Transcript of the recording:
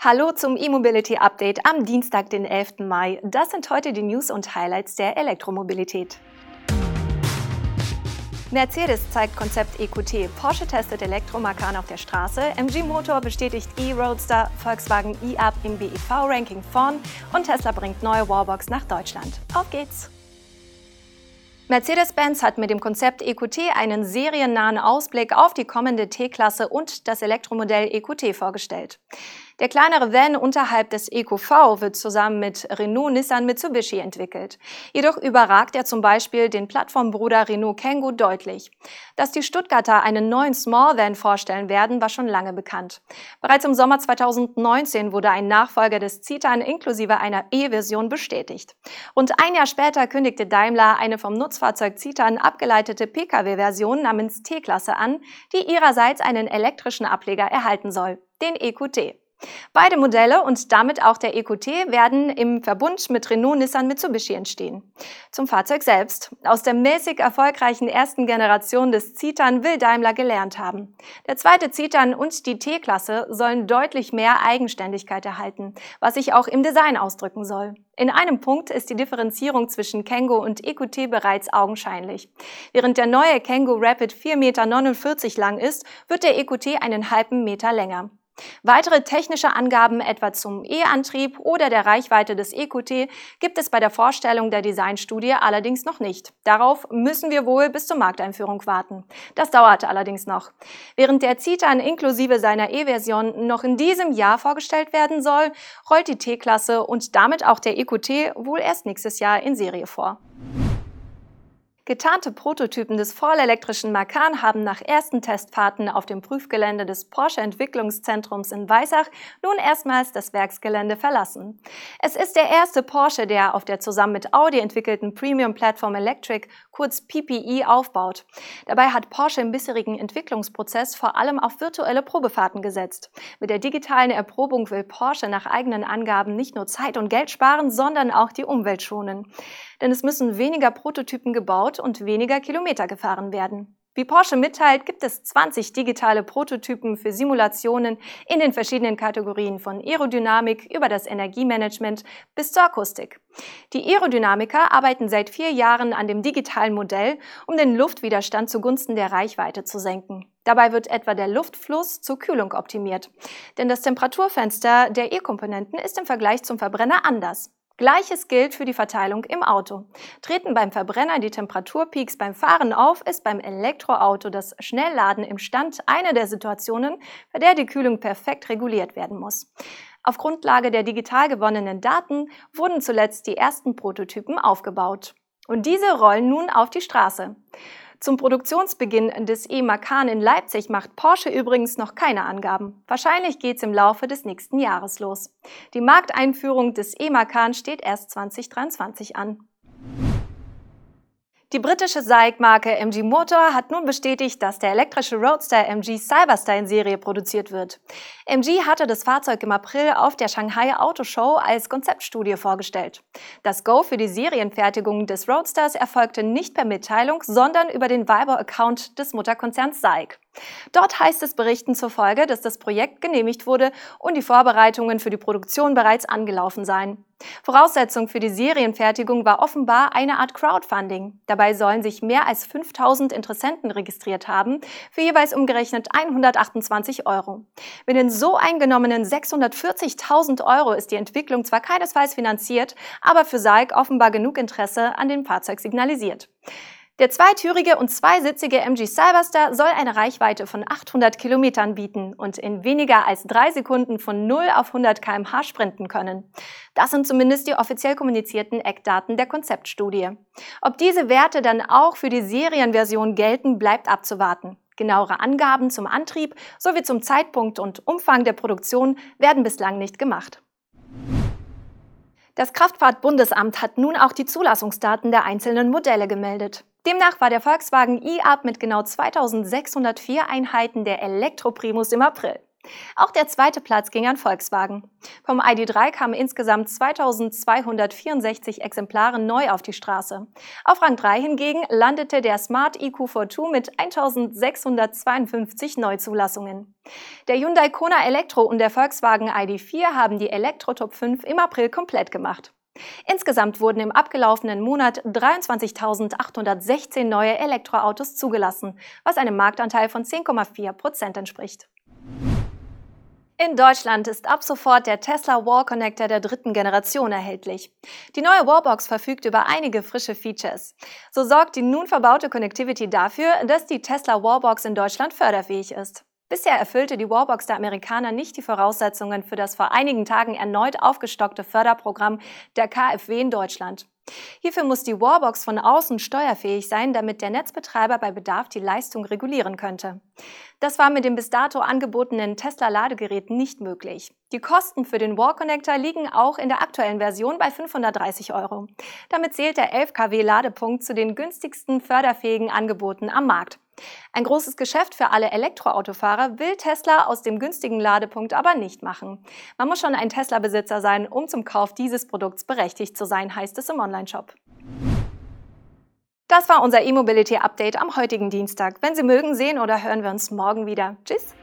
Hallo zum E-Mobility Update am Dienstag, den 11. Mai. Das sind heute die News und Highlights der Elektromobilität. Mercedes zeigt Konzept EQT, Porsche testet Elektromakan auf der Straße, MG Motor bestätigt E-Roadster, Volkswagen e-Up im BEV-Ranking vorn und Tesla bringt neue Wallbox nach Deutschland. Auf geht's! Mercedes-Benz hat mit dem Konzept EQT einen seriennahen Ausblick auf die kommende T-Klasse und das Elektromodell EQT vorgestellt. Der kleinere Van unterhalb des EQV wird zusammen mit Renault Nissan Mitsubishi entwickelt. Jedoch überragt er zum Beispiel den Plattformbruder Renault Kangoo deutlich. Dass die Stuttgarter einen neuen Small Van vorstellen werden, war schon lange bekannt. Bereits im Sommer 2019 wurde ein Nachfolger des Citan inklusive einer E-Version bestätigt. Rund ein Jahr später kündigte Daimler eine vom Nutzfahrzeug Citan abgeleitete Pkw-Version namens T-Klasse an, die ihrerseits einen elektrischen Ableger erhalten soll, den EQT. Beide Modelle und damit auch der EQT werden im Verbund mit Renault Nissan Mitsubishi entstehen. Zum Fahrzeug selbst. Aus der mäßig erfolgreichen ersten Generation des Citan will Daimler gelernt haben. Der zweite Citan und die T-Klasse sollen deutlich mehr Eigenständigkeit erhalten, was sich auch im Design ausdrücken soll. In einem Punkt ist die Differenzierung zwischen Kangoo und EQT bereits augenscheinlich. Während der neue Kangoo Rapid 4,49 Meter lang ist, wird der EQT einen halben Meter länger. Weitere technische Angaben etwa zum E-Antrieb oder der Reichweite des EQT gibt es bei der Vorstellung der Designstudie allerdings noch nicht. Darauf müssen wir wohl bis zur Markteinführung warten. Das dauert allerdings noch. Während der Citan inklusive seiner E-Version noch in diesem Jahr vorgestellt werden soll, rollt die T-Klasse und damit auch der EQT wohl erst nächstes Jahr in Serie vor. Getarnte Prototypen des vollelektrischen Macan haben nach ersten Testfahrten auf dem Prüfgelände des Porsche Entwicklungszentrums in Weissach nun erstmals das Werksgelände verlassen. Es ist der erste Porsche, der auf der zusammen mit Audi entwickelten Premium Platform Electric, kurz PPE, aufbaut. Dabei hat Porsche im bisherigen Entwicklungsprozess vor allem auf virtuelle Probefahrten gesetzt. Mit der digitalen Erprobung will Porsche nach eigenen Angaben nicht nur Zeit und Geld sparen, sondern auch die Umwelt schonen denn es müssen weniger Prototypen gebaut und weniger Kilometer gefahren werden. Wie Porsche mitteilt, gibt es 20 digitale Prototypen für Simulationen in den verschiedenen Kategorien von Aerodynamik über das Energiemanagement bis zur Akustik. Die Aerodynamiker arbeiten seit vier Jahren an dem digitalen Modell, um den Luftwiderstand zugunsten der Reichweite zu senken. Dabei wird etwa der Luftfluss zur Kühlung optimiert. Denn das Temperaturfenster der E-Komponenten ist im Vergleich zum Verbrenner anders. Gleiches gilt für die Verteilung im Auto. Treten beim Verbrenner die Temperaturpeaks beim Fahren auf, ist beim Elektroauto das Schnellladen im Stand eine der Situationen, bei der die Kühlung perfekt reguliert werden muss. Auf Grundlage der digital gewonnenen Daten wurden zuletzt die ersten Prototypen aufgebaut. Und diese rollen nun auf die Straße. Zum Produktionsbeginn des E-Macan in Leipzig macht Porsche übrigens noch keine Angaben. Wahrscheinlich geht es im Laufe des nächsten Jahres los. Die Markteinführung des E-Macan steht erst 2023 an. Die britische SAIC-Marke MG Motor hat nun bestätigt, dass der elektrische Roadster MG Cyberstar in Serie produziert wird. MG hatte das Fahrzeug im April auf der Shanghai Auto Show als Konzeptstudie vorgestellt. Das Go für die Serienfertigung des Roadsters erfolgte nicht per Mitteilung, sondern über den Viber-Account des Mutterkonzerns SAIC. Dort heißt es Berichten zufolge, dass das Projekt genehmigt wurde und die Vorbereitungen für die Produktion bereits angelaufen seien. Voraussetzung für die Serienfertigung war offenbar eine Art Crowdfunding. Dabei sollen sich mehr als 5000 Interessenten registriert haben, für jeweils umgerechnet 128 Euro. Mit den so eingenommenen 640.000 Euro ist die Entwicklung zwar keinesfalls finanziert, aber für SAIC offenbar genug Interesse an dem Fahrzeug signalisiert. Der zweitürige und zweisitzige MG Cyberstar soll eine Reichweite von 800 Kilometern bieten und in weniger als drei Sekunden von 0 auf 100 kmh sprinten können. Das sind zumindest die offiziell kommunizierten Eckdaten der Konzeptstudie. Ob diese Werte dann auch für die Serienversion gelten, bleibt abzuwarten. Genauere Angaben zum Antrieb sowie zum Zeitpunkt und Umfang der Produktion werden bislang nicht gemacht. Das Kraftfahrtbundesamt hat nun auch die Zulassungsdaten der einzelnen Modelle gemeldet. Demnach war der Volkswagen e-Up mit genau 2604 Einheiten der Elektroprimus im April. Auch der zweite Platz ging an Volkswagen. Vom ID3 kamen insgesamt 2264 Exemplare neu auf die Straße. Auf Rang 3 hingegen landete der Smart EQ42 mit 1652 Neuzulassungen. Der Hyundai Kona Elektro und der Volkswagen ID4 haben die Elektro Top 5 im April komplett gemacht. Insgesamt wurden im abgelaufenen Monat 23.816 neue Elektroautos zugelassen, was einem Marktanteil von 10,4 Prozent entspricht. In Deutschland ist ab sofort der Tesla Wall Connector der dritten Generation erhältlich. Die neue Wallbox verfügt über einige frische Features. So sorgt die nun verbaute Connectivity dafür, dass die Tesla Wallbox in Deutschland förderfähig ist. Bisher erfüllte die Wallbox der Amerikaner nicht die Voraussetzungen für das vor einigen Tagen erneut aufgestockte Förderprogramm der KfW in Deutschland. Hierfür muss die Wallbox von außen steuerfähig sein, damit der Netzbetreiber bei Bedarf die Leistung regulieren könnte. Das war mit dem bis dato angebotenen Tesla-Ladegerät nicht möglich. Die Kosten für den Wall Connector liegen auch in der aktuellen Version bei 530 Euro. Damit zählt der 11 kW Ladepunkt zu den günstigsten förderfähigen Angeboten am Markt. Ein großes Geschäft für alle Elektroautofahrer will Tesla aus dem günstigen Ladepunkt aber nicht machen. Man muss schon ein Tesla-Besitzer sein, um zum Kauf dieses Produkts berechtigt zu sein, heißt es im Onlineshop. Das war unser E-Mobility Update am heutigen Dienstag. Wenn Sie mögen, sehen oder hören wir uns morgen wieder. Tschüss!